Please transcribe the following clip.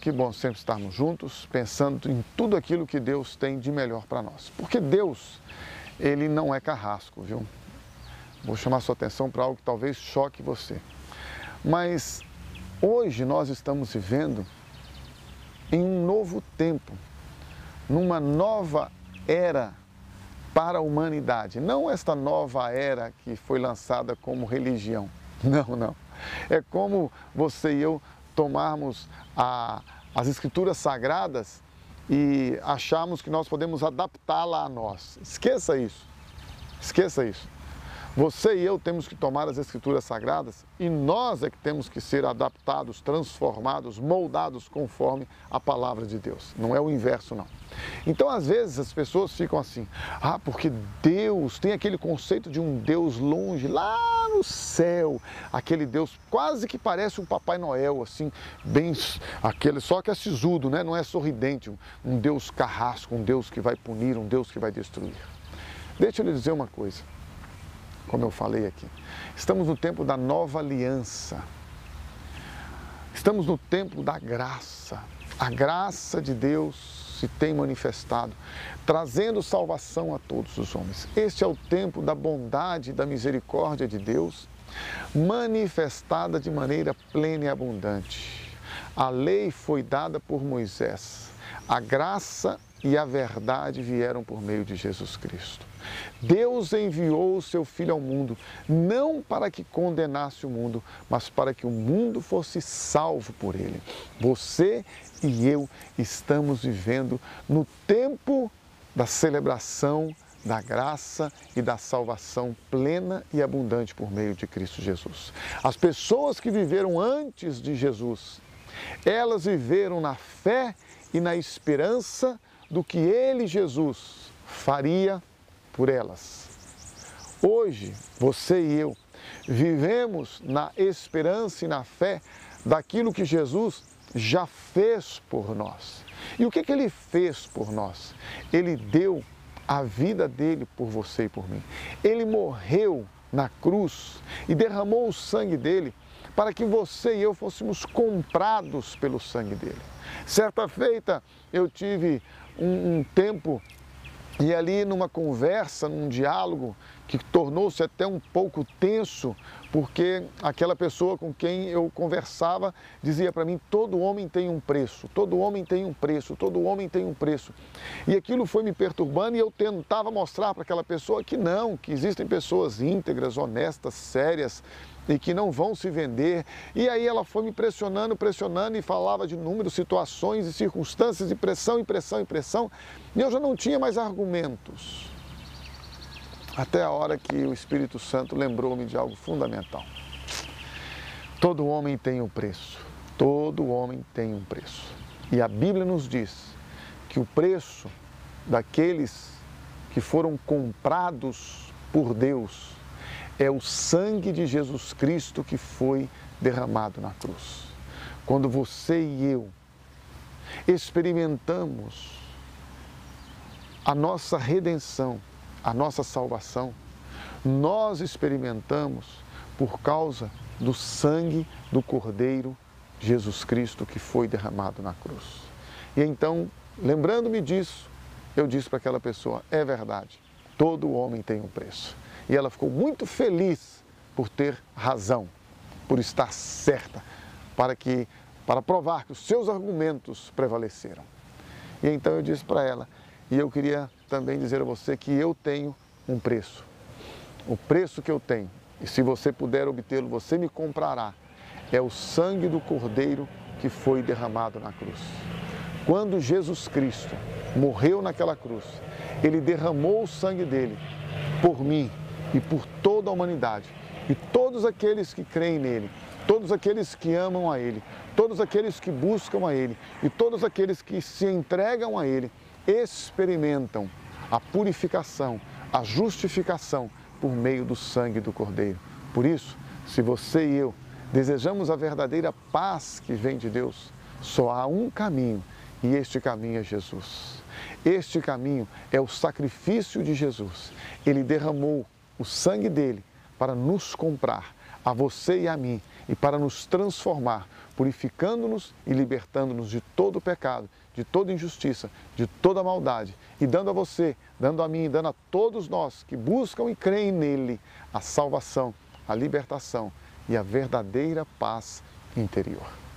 Que bom sempre estarmos juntos, pensando em tudo aquilo que Deus tem de melhor para nós. Porque Deus, Ele não é carrasco, viu? Vou chamar sua atenção para algo que talvez choque você. Mas hoje nós estamos vivendo em um novo tempo, numa nova era para a humanidade. Não esta nova era que foi lançada como religião. Não, não. É como você e eu tomarmos a, as escrituras sagradas e acharmos que nós podemos adaptá-la a nós. Esqueça isso. Esqueça isso. Você e eu temos que tomar as Escrituras Sagradas e nós é que temos que ser adaptados, transformados, moldados conforme a palavra de Deus. Não é o inverso, não. Então, às vezes, as pessoas ficam assim, ah, porque Deus tem aquele conceito de um Deus longe, lá no céu, aquele Deus quase que parece um Papai Noel, assim, bem, aquele, só que é sisudo, né? não é sorridente, um Deus carrasco, um Deus que vai punir, um Deus que vai destruir. Deixa eu lhe dizer uma coisa como eu falei aqui. Estamos no tempo da nova aliança. Estamos no tempo da graça. A graça de Deus se tem manifestado, trazendo salvação a todos os homens. Este é o tempo da bondade e da misericórdia de Deus, manifestada de maneira plena e abundante. A lei foi dada por Moisés. A graça e a verdade vieram por meio de Jesus Cristo. Deus enviou o seu Filho ao mundo, não para que condenasse o mundo, mas para que o mundo fosse salvo por ele. Você e eu estamos vivendo no tempo da celebração da graça e da salvação plena e abundante por meio de Cristo Jesus. As pessoas que viveram antes de Jesus, elas viveram na fé e na esperança do que ele, Jesus, faria por elas. Hoje, você e eu vivemos na esperança e na fé daquilo que Jesus já fez por nós. E o que, que ele fez por nós? Ele deu a vida dele por você e por mim. Ele morreu na cruz e derramou o sangue dele para que você e eu fôssemos comprados pelo sangue dele. Certa feita eu tive um, um tempo e ali numa conversa, num diálogo que tornou-se até um pouco tenso, porque aquela pessoa com quem eu conversava dizia para mim: todo homem tem um preço, todo homem tem um preço, todo homem tem um preço. E aquilo foi me perturbando e eu tentava mostrar para aquela pessoa que não, que existem pessoas íntegras, honestas, sérias, e que não vão se vender. E aí ela foi me pressionando, pressionando e falava de números, situações e circunstâncias, e pressão, e pressão, e pressão. E eu já não tinha mais argumentos. Até a hora que o Espírito Santo lembrou-me de algo fundamental. Todo homem tem um preço. Todo homem tem um preço. E a Bíblia nos diz que o preço daqueles que foram comprados por Deus é o sangue de Jesus Cristo que foi derramado na cruz. Quando você e eu experimentamos a nossa redenção, a nossa salvação, nós experimentamos por causa do sangue do Cordeiro Jesus Cristo que foi derramado na cruz. E então, lembrando-me disso, eu disse para aquela pessoa: é verdade, todo homem tem um preço e ela ficou muito feliz por ter razão, por estar certa, para que para provar que os seus argumentos prevaleceram. E então eu disse para ela, e eu queria também dizer a você que eu tenho um preço. O preço que eu tenho, e se você puder obtê-lo, você me comprará, é o sangue do Cordeiro que foi derramado na cruz. Quando Jesus Cristo morreu naquela cruz, ele derramou o sangue dele por mim, e por toda a humanidade. E todos aqueles que creem nele, todos aqueles que amam a ele, todos aqueles que buscam a ele e todos aqueles que se entregam a ele, experimentam a purificação, a justificação por meio do sangue do Cordeiro. Por isso, se você e eu desejamos a verdadeira paz que vem de Deus, só há um caminho e este caminho é Jesus. Este caminho é o sacrifício de Jesus. Ele derramou o sangue dele para nos comprar a você e a mim e para nos transformar, purificando-nos e libertando-nos de todo pecado, de toda injustiça, de toda maldade e dando a você, dando a mim, dando a todos nós que buscam e creem nele a salvação, a libertação e a verdadeira paz interior.